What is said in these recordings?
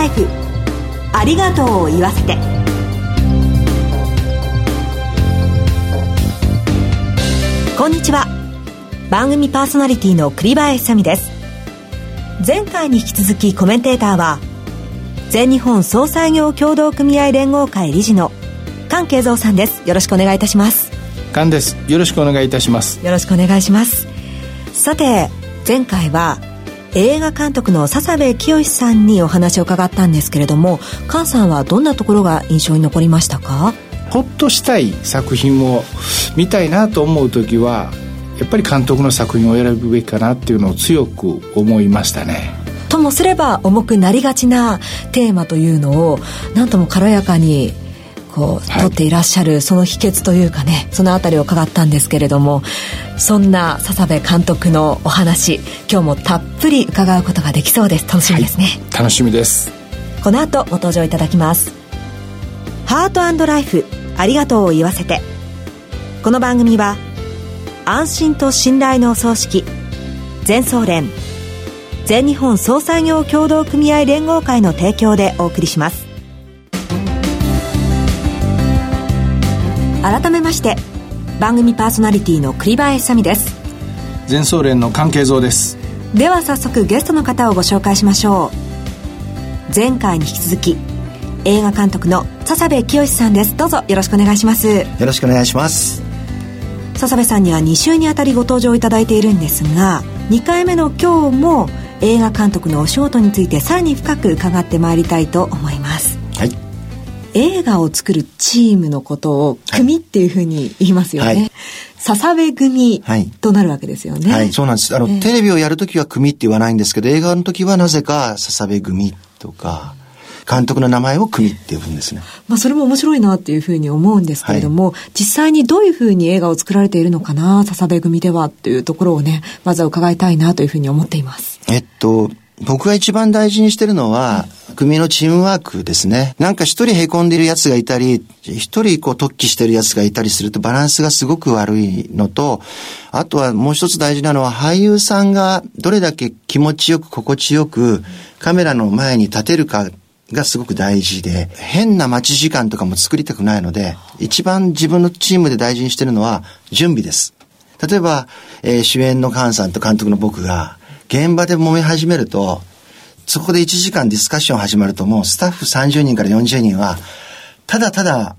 ライフ。ありがとうを言わせて。こんにちは。番組パーソナリティの栗林です。前回に引き続きコメンテーターは全日本総裁業協同組合連合会理事の菅慶三さんです。よろしくお願いいたします。菅です。よろしくお願いいたします。よろしくお願いします。さて前回は映画監督の笹部清さんにお話を伺ったんですけれども菅さんはどんなところが印象に残りましたか？ほっとしたい作品を見たいなと思う時はやっぱり監督の作品を選ぶべきかなっていうのを強く思いましたね。ともすれば重くなりがちなテーマというのをなんとも軽やかにこう、はい、取っていらっしゃるその秘訣というかねその辺りを伺ったんですけれどもそんな笹部監督のお話今日もたっぷり伺うことができそうです。楽しみですね、はい、楽しみです。この後ご登場いただきます。ハートライフありがとうを言わせて。この番組は安心と信頼のお葬式全総連全日本総裁業協同組合連合会の提供でお送りします改めまして番組パーソナリティの栗林さみです。全総連の関係蔵です。では早速ゲストの方をご紹介しましょう。前回に引き続き映画監督の笹部清さんです。どうぞよろしくお願いします。よろしくお願いします。笹部さんには2週にあたりご登場いただいているんですが2回目の今日も映画監督のお仕事についてさらに深く伺ってまいりたいと思います映画を作るチームのことを組っていうふうに言いますよね。はい笹部組となるわけですよね。はい、はい、そうなんです。あの、えー、テレビをやるときは組って言わないんですけど、映画のときはなぜか笹部組とか、監督の名前を組って呼ぶんですね。まあそれも面白いなっていうふうに思うんですけれども、はい、実際にどういうふうに映画を作られているのかな、笹部組ではっていうところをね、まずは伺いたいなというふうに思っています。えっと、僕が一番大事にしてるのは、組のチームワークですね。なんか一人凹んでる奴がいたり、一人こう突起してる奴がいたりするとバランスがすごく悪いのと、あとはもう一つ大事なのは俳優さんがどれだけ気持ちよく心地よくカメラの前に立てるかがすごく大事で、変な待ち時間とかも作りたくないので、一番自分のチームで大事にしてるのは準備です。例えば、えー、主演の菅さんと監督の僕が、現場で揉め始めると、そこで1時間ディスカッション始まるともうスタッフ30人から40人は、ただただ、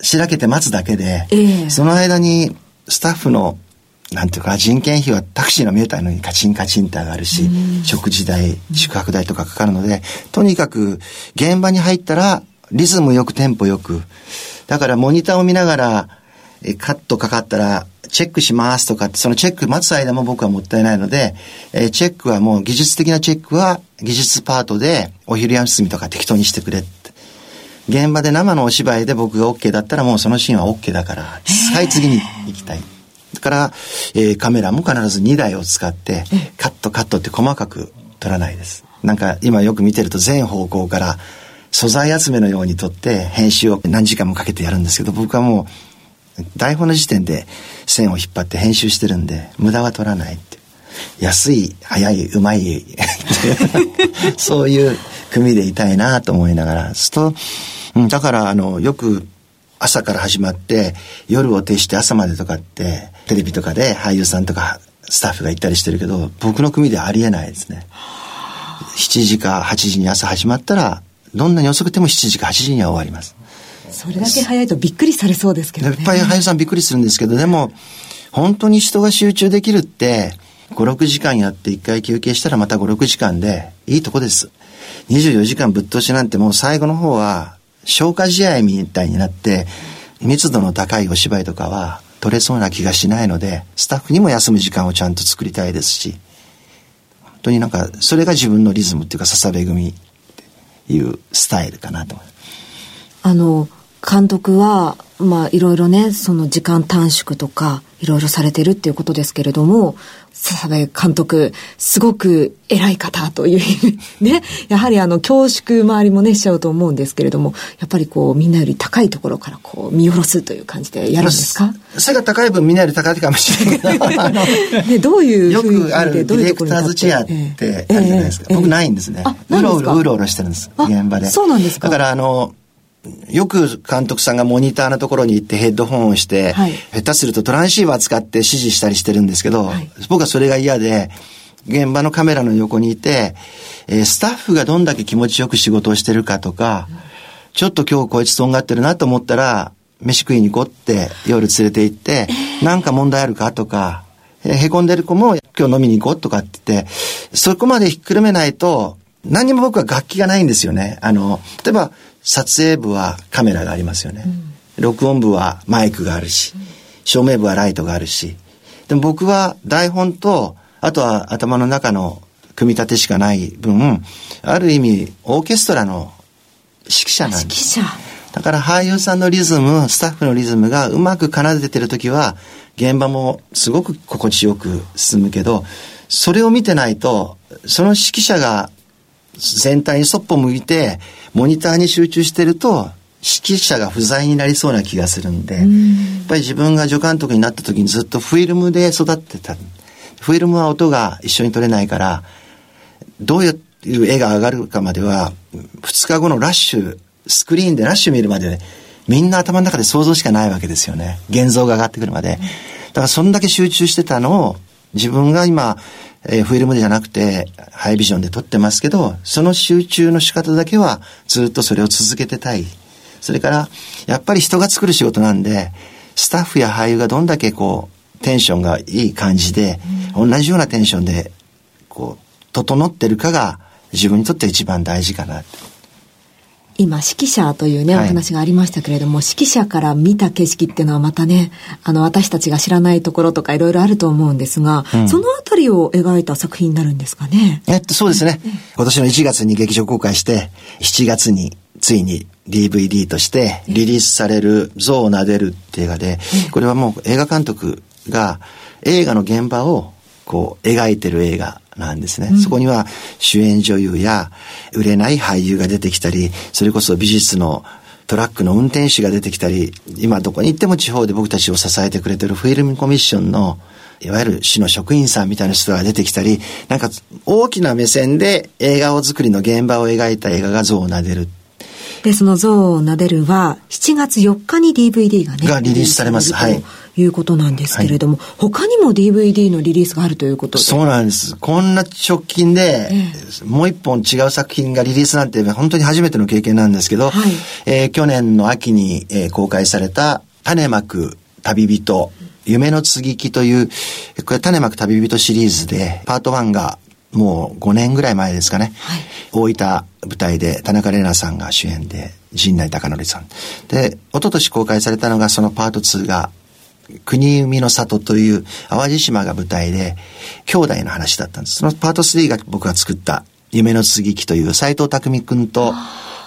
しらけて待つだけで、えー、その間にスタッフのなんていうか人件費はタクシーの見えたのにカチンカチンって上がるし、食事代、宿泊代とかかかるので、とにかく現場に入ったらリズムよくテンポよく。だからモニターを見ながら、えカットかかったらチェックしますとかって、そのチェック待つ間も僕はもったいないので、え、チェックはもう技術的なチェックは技術パートでお昼休みとか適当にしてくれって。現場で生のお芝居で僕が OK だったらもうそのシーンは OK だから、はい、次に行きたい。だから、えー、カメラも必ず2台を使って、カットカットって細かく撮らないです。なんか今よく見てると全方向から素材集めのように撮って編集を何時間もかけてやるんですけど、僕はもう台本の時点で線を引っ張って編集してるんで、無駄は取らないって。安い、早い、うまい そういう組でいたいなと思いながら、すと、うん、だからあの、よく朝から始まって夜を徹して朝までとかってテレビとかで俳優さんとかスタッフが行ったりしてるけど僕の組ではありえないですね7時か8時に朝始まったらどんなに遅くても7時か8時には終わりますそれだけ早いとびっくりされそうですけどね。いっぱい俳優さんびっくりするんですけど、でも、本当に人が集中できるって、5、6時間やって1回休憩したらまた5、6時間で、いいとこです。24時間ぶっ通しなんてもう最後の方は、消化試合みたいになって、密度の高いお芝居とかは取れそうな気がしないので、スタッフにも休む時間をちゃんと作りたいですし、本当になんか、それが自分のリズムっていうか、笹部組っていうスタイルかなと思います。あの、監督は、まあ、いろいろね、その時間短縮とか、いろいろされてるっていうことですけれども、笹部監督、すごく偉い方というね、やはりあの、恐縮周りもね、しちゃうと思うんですけれども、やっぱりこう、みんなより高いところからこう、見下ろすという感じでやるんですか？背が高い分みんなより高いかもしれないけど、ね、どういうよくあるディレクターズチェアってあるじゃないですか。僕ないんですね。うろうろうろうろしてるんです、現場で。そうなんですか？だからあの、よく監督さんがモニターのところに行ってヘッドホンをして、はい、下手するとトランシーバー使って指示したりしてるんですけど、はい、僕はそれが嫌で、現場のカメラの横にいて、えー、スタッフがどんだけ気持ちよく仕事をしてるかとか、うん、ちょっと今日こいつとんがってるなと思ったら、飯食いに行こうって夜連れて行って、えー、なんか問題あるかとか、えー、へこんでる子も今日飲みに行こうとかって言って、そこまでひっくるめないと、何も僕は楽器がないんですよね。あの、例えば、撮影部はカメラがありますよね。うん、録音部はマイクがあるし、照明部はライトがあるし。でも僕は台本と、あとは頭の中の組み立てしかない分、ある意味オーケストラの指揮者なんです。指揮者。だから俳優さんのリズム、スタッフのリズムがうまく奏でてる時は、現場もすごく心地よく進むけど、それを見てないと、その指揮者が全体にそっぽ向いて、モニターに集中してると、指揮者が不在になりそうな気がするんで、やっぱり自分が助監督になった時にずっとフィルムで育ってた。フィルムは音が一緒に取れないから、どういう絵が上がるかまでは、2日後のラッシュ、スクリーンでラッシュ見るまで、みんな頭の中で想像しかないわけですよね。現像が上がってくるまで。だからそんだけ集中してたのを、自分が今、えー、フィルムじゃなくて、ハイビジョンで撮ってますけど、その集中の仕方だけはずっとそれを続けてたい。それから、やっぱり人が作る仕事なんで、スタッフや俳優がどんだけこう、テンションがいい感じで、うん、同じようなテンションで、こう、整ってるかが自分にとって一番大事かな今指揮者というね、お話がありましたけれども、はい、指揮者から見た景色っていうのはまたねあの私たちが知らないところとかいろいろあると思うんですが、うん、そのあたりを描いた作品になるんですかね？えっとそうですね、今年の1月に劇場公開して7月についに DVD としてリリースされる「象を撫でる」って映画で、これはもう映画監督が映画の現場をこう描いてる映画なんですね、うん、そこには主演女優や売れない俳優が出てきたり、それこそ美術のトラックの運転手が出てきたり、今どこに行っても地方で僕たちを支えてくれてるフィルムコミッションのいわゆる市の職員さんみたいな人が出てきたり、なんか大きな目線で映画を作りの現場を描いた映画が像を撫でるで、その像を撫でるは、7月4日に DVD がね、がリリースされます。はい。いうことなんですけれども、はい、他にも DVD のリリースがあるということでそうなんです。こんな直近で、えー、もう一本違う作品がリリースなんて本当に初めての経験なんですけど、はい、えー、去年の秋に、えー、公開された種まく旅人、夢の継ぎ木という、これ種まく旅人シリーズで、パート1がもう5年ぐらい前ですかね。はい、大分舞台で田中玲奈さんが主演で、陣内孝則さん。で、一昨年公開されたのがそのパート2が、国海の里という淡路島が舞台で、兄弟の話だったんです。そのパート3が僕が作った夢の続きという斎藤匠君と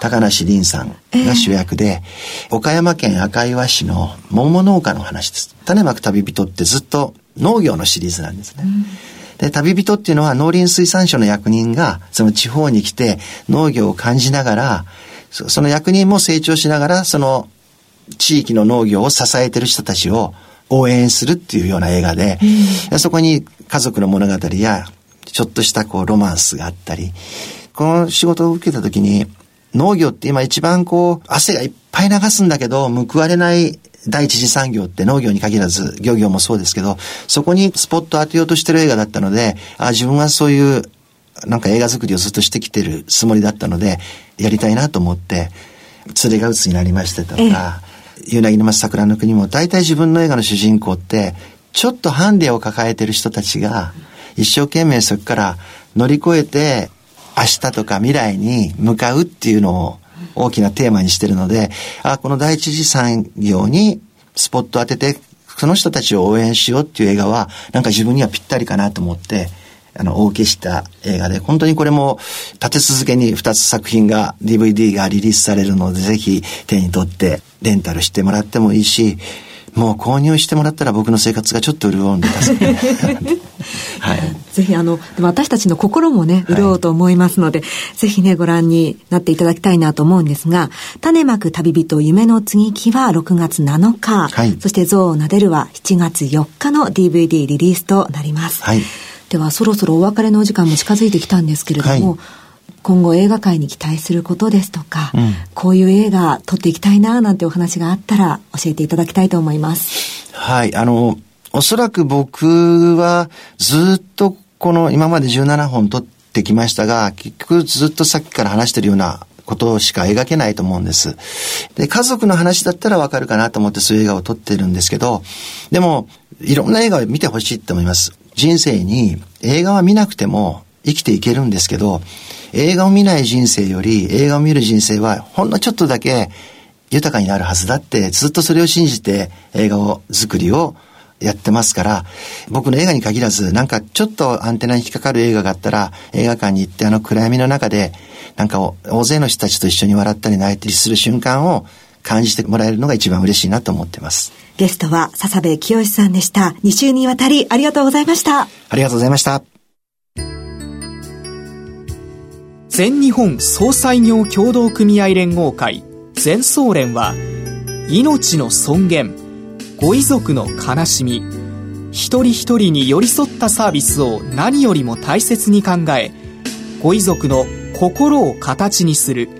高梨凛さんが主役で、えー、岡山県赤岩市の桃農家の話です。種まく旅人ってずっと農業のシリーズなんですね。うんで、旅人っていうのは農林水産省の役人が、その地方に来て農業を感じながら、その役人も成長しながら、その地域の農業を支えてる人たちを応援するっていうような映画で、うん、そこに家族の物語や、ちょっとしたこうロマンスがあったり、この仕事を受けた時に、農業って今一番こう、汗がいっぱい流すんだけど、報われない第一次産業って農業に限らず、漁業もそうですけど、そこにスポット当てようとしてる映画だったので、あ自分はそういう、なんか映画作りをずっとしてきてるつもりだったので、やりたいなと思って、連れが鬱になりましてとか、夕凪の松桜の国も、大体自分の映画の主人公って、ちょっとハンディを抱えてる人たちが、一生懸命そこから乗り越えて、明日とか未来に向かうっていうのを大きなテーマにしてるので、あ、この第一次産業にスポット当てて、その人たちを応援しようっていう映画は、なんか自分にはぴったりかなと思って、あの、お受けした映画で、本当にこれも立て続けに2つ作品が、DVD がリリースされるので、ぜひ手に取ってレンタルしてもらってもいいし、もう購入してもらったら僕の生活がちょっと潤うんで はい。ぜひあの、私たちの心もね、潤うと思いますので、はい、ぜひね、ご覧になっていただきたいなと思うんですが、種まく旅人夢の継ぎ木は6月7日、はい、そして象を撫でるは7月4日の DVD リリースとなります。はい。では、そろそろお別れのお時間も近づいてきたんですけれども、はい今後映画界に期待することですとか、うん、こういう映画撮っていきたいななんてお話があったら教えていただきたいと思います。はい、あの、おそらく僕はずっとこの今まで17本撮ってきましたが、結局ずっとさっきから話してるようなことしか描けないと思うんです。で、家族の話だったらわかるかなと思ってそういう映画を撮ってるんですけど、でも、いろんな映画を見てほしいと思います。人生に映画は見なくても生きていけるんですけど、映画を見ない人生より映画を見る人生はほんのちょっとだけ豊かになるはずだってずっとそれを信じて映画を作りをやってますから、僕の映画に限らず、なんかちょっとアンテナに引っかかる映画があったら、映画館に行ってあの暗闇の中で、なんか大勢の人たちと一緒に笑ったり泣いたりする瞬間を感じてもらえるのが一番嬉しいなと思ってます。ゲストは笹部清さんでした。2週にわたりありがとうございました。ありがとうございました。全日本総裁業協同組合連合会全総連は命の尊厳ご遺族の悲しみ一人一人に寄り添ったサービスを何よりも大切に考えご遺族の心を形にする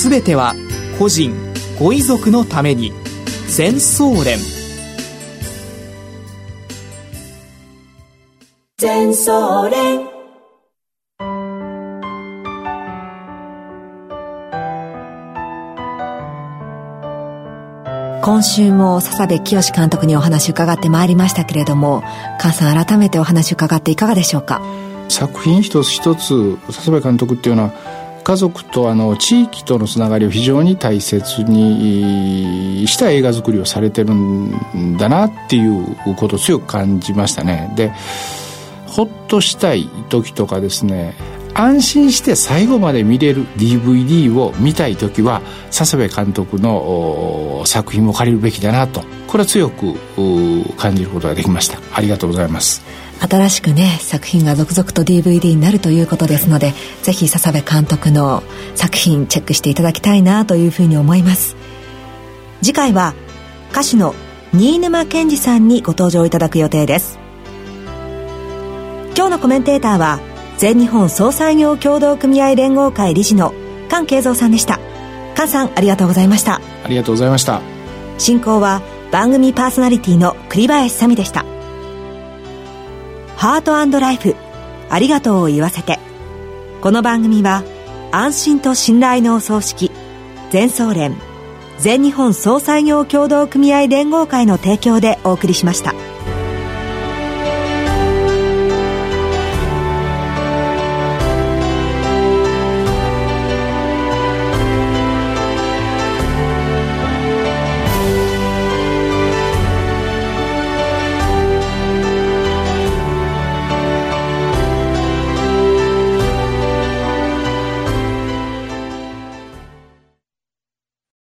すべては個人ご遺族のために。全総連。全総連。今週も笹部清監督にお話伺ってまいりましたけれども菅さん改めてお話伺っていかがでしょうか？作品一つ一つ笹部監督っていうのは家族とあの地域とのつながりを非常に大切にした映画作りをされてるんだなっていうことを強く感じましたね。でほっとしたい時とかですね安心して最後まで見れる DVD を見たい時は笹部監督の作品を借りるべきだなと。これは強く感じることができました。ありがとうございます。新しくね作品が続々と DVD になるということですのでぜひ笹部監督の作品チェックしていただきたいなというふうに思います。次回は歌手の新沼謙治さんにご登場いただく予定です。今日のコメンテーターは全日本総裁業協同組合連合会理事の菅慶三さんでした。菅さんありがとうございました。ありがとうございました。進行は番組パーソナリティの栗林さみでした。ハートライフありがとうを言わせて。この番組は安心と信頼のお葬式全総連全日本総裁業協同組合連合会の提供でお送りしました。